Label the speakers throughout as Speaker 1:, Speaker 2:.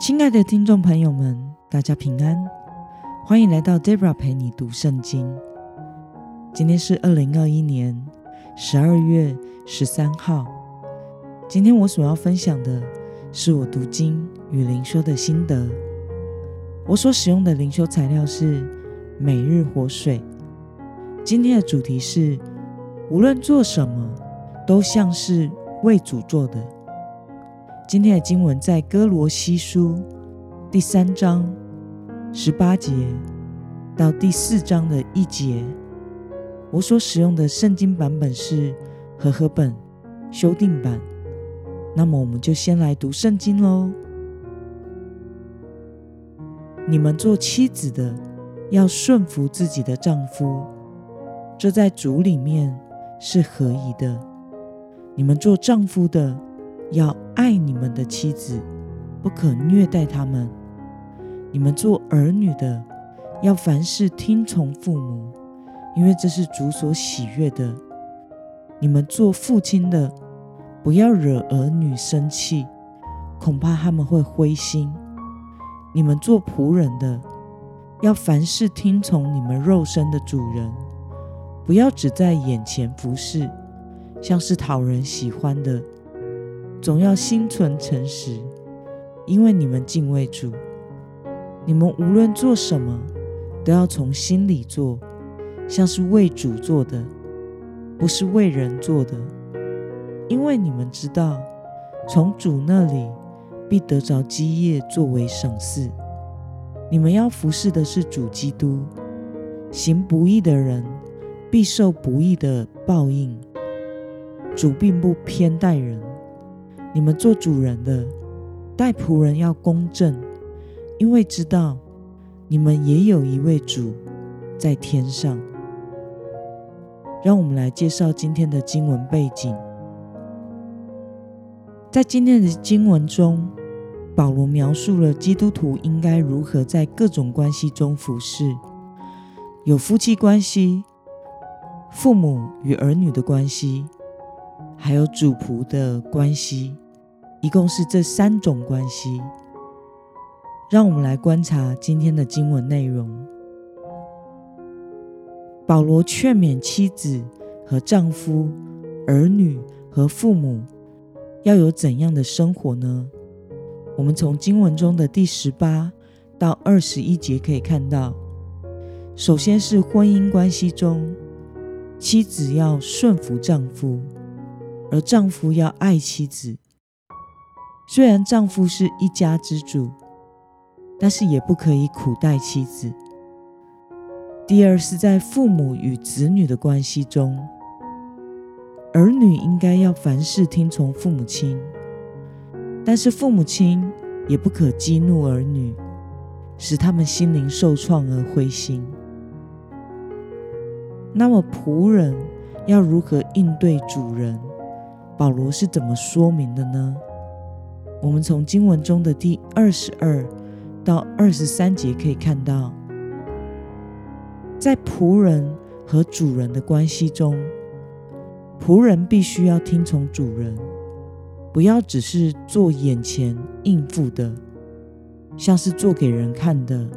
Speaker 1: 亲爱的听众朋友们，大家平安，欢迎来到 Debra 陪你读圣经。今天是二零二一年十二月十三号。今天我所要分享的是我读经与灵修的心得。我所使用的灵修材料是每日活水。今天的主题是：无论做什么，都像是为主做的。今天的经文在哥罗西书第三章十八节到第四章的一节。我所使用的圣经版本是和合本修订版。那么，我们就先来读圣经喽。你们做妻子的要顺服自己的丈夫，这在主里面是合宜的。你们做丈夫的。要爱你们的妻子，不可虐待他们。你们做儿女的，要凡事听从父母，因为这是主所喜悦的。你们做父亲的，不要惹儿女生气，恐怕他们会灰心。你们做仆人的，要凡事听从你们肉身的主人，不要只在眼前服侍，像是讨人喜欢的。总要心存诚实，因为你们敬畏主。你们无论做什么，都要从心里做，像是为主做的，不是为人做的。因为你们知道，从主那里必得着基业作为赏赐。你们要服侍的是主基督。行不义的人必受不义的报应。主并不偏待人。你们做主人的，待仆人要公正，因为知道你们也有一位主在天上。让我们来介绍今天的经文背景。在今天的经文中，保罗描述了基督徒应该如何在各种关系中服侍，有夫妻关系、父母与儿女的关系。还有主仆的关系，一共是这三种关系。让我们来观察今天的经文内容。保罗劝勉妻子和丈夫、儿女和父母要有怎样的生活呢？我们从经文中的第十八到二十一节可以看到，首先是婚姻关系中，妻子要顺服丈夫。而丈夫要爱妻子，虽然丈夫是一家之主，但是也不可以苦待妻子。第二是在父母与子女的关系中，儿女应该要凡事听从父母亲，但是父母亲也不可激怒儿女，使他们心灵受创而灰心。那么仆人要如何应对主人？保罗是怎么说明的呢？我们从经文中的第二十二到二十三节可以看到，在仆人和主人的关系中，仆人必须要听从主人，不要只是做眼前应付的，像是做给人看的，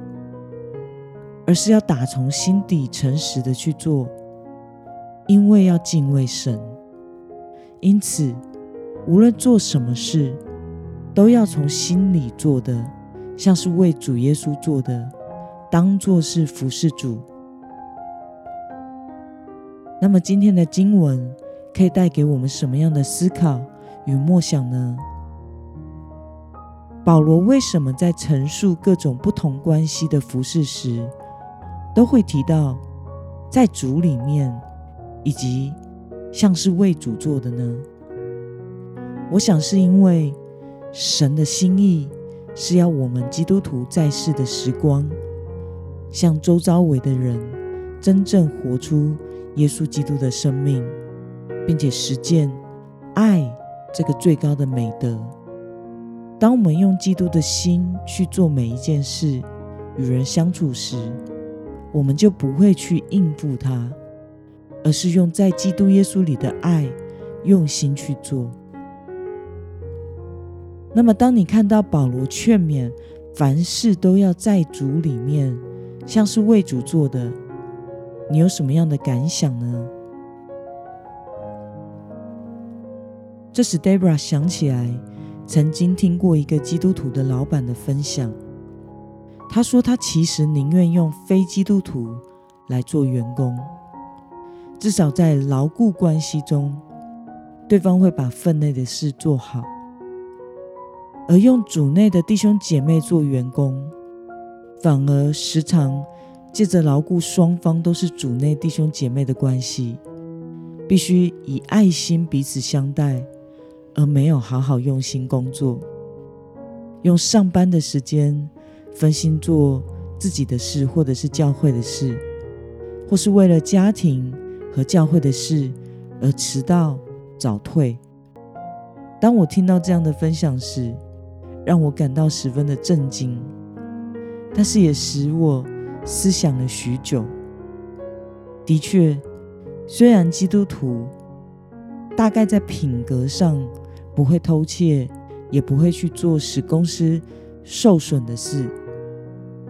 Speaker 1: 而是要打从心底诚实的去做，因为要敬畏神。因此，无论做什么事，都要从心里做的，像是为主耶稣做的，当做是服侍主。那么，今天的经文可以带给我们什么样的思考与默想呢？保罗为什么在陈述各种不同关系的服侍时，都会提到在主里面，以及？像是为主做的呢？我想是因为神的心意是要我们基督徒在世的时光，向周遭围的人真正活出耶稣基督的生命，并且实践爱这个最高的美德。当我们用基督的心去做每一件事，与人相处时，我们就不会去应付他。而是用在基督耶稣里的爱，用心去做。那么，当你看到保罗劝勉凡事都要在主里面，像是为主做的，你有什么样的感想呢？这使 Debra 想起来，曾经听过一个基督徒的老板的分享。他说，他其实宁愿用非基督徒来做员工，至少在牢固关系中，对方会把分内的事做好；而用主内的弟兄姐妹做员工，反而时常借着牢固双方都是主内弟兄姐妹的关系，必须以爱心彼此相待，而没有好好用心工作，用上班的时间。分心做自己的事，或者是教会的事，或是为了家庭和教会的事而迟到早退。当我听到这样的分享时，让我感到十分的震惊，但是也使我思想了许久。的确，虽然基督徒大概在品格上不会偷窃，也不会去做使公司受损的事。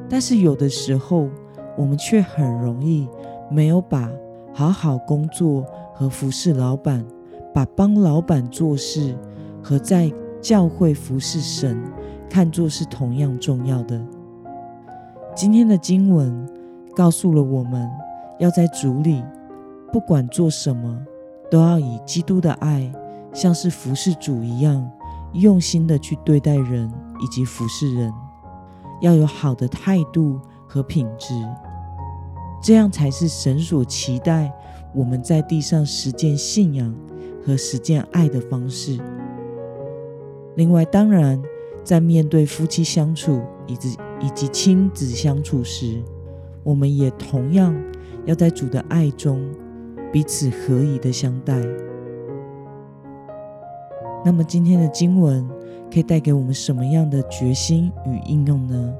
Speaker 1: 但是有的时候，我们却很容易没有把好好工作和服侍老板，把帮老板做事和在教会服侍神看作是同样重要的。今天的经文告诉了我们，要在主里，不管做什么，都要以基督的爱，像是服侍主一样，用心的去对待人以及服侍人。要有好的态度和品质，这样才是神所期待我们在地上实践信仰和实践爱的方式。另外，当然，在面对夫妻相处以及以及亲子相处时，我们也同样要在主的爱中彼此合宜的相待。那么，今天的经文。可以带给我们什么样的决心与应用呢？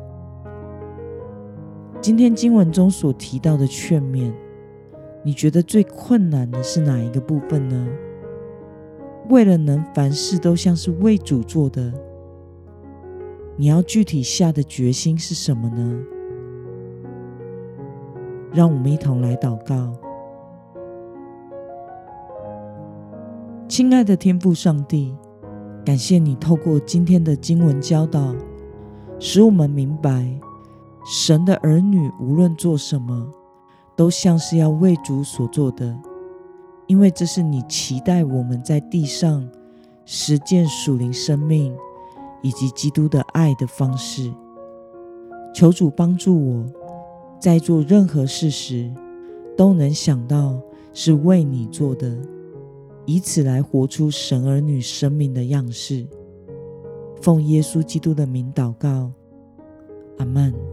Speaker 1: 今天经文中所提到的劝勉，你觉得最困难的是哪一个部分呢？为了能凡事都像是为主做的，你要具体下的决心是什么呢？让我们一同来祷告，亲爱的天父上帝。感谢你透过今天的经文教导，使我们明白，神的儿女无论做什么，都像是要为主所做的，因为这是你期待我们在地上实践属灵生命以及基督的爱的方式。求主帮助我，在做任何事时，都能想到是为你做的。以此来活出神儿女生命的样式。奉耶稣基督的名祷告，阿门。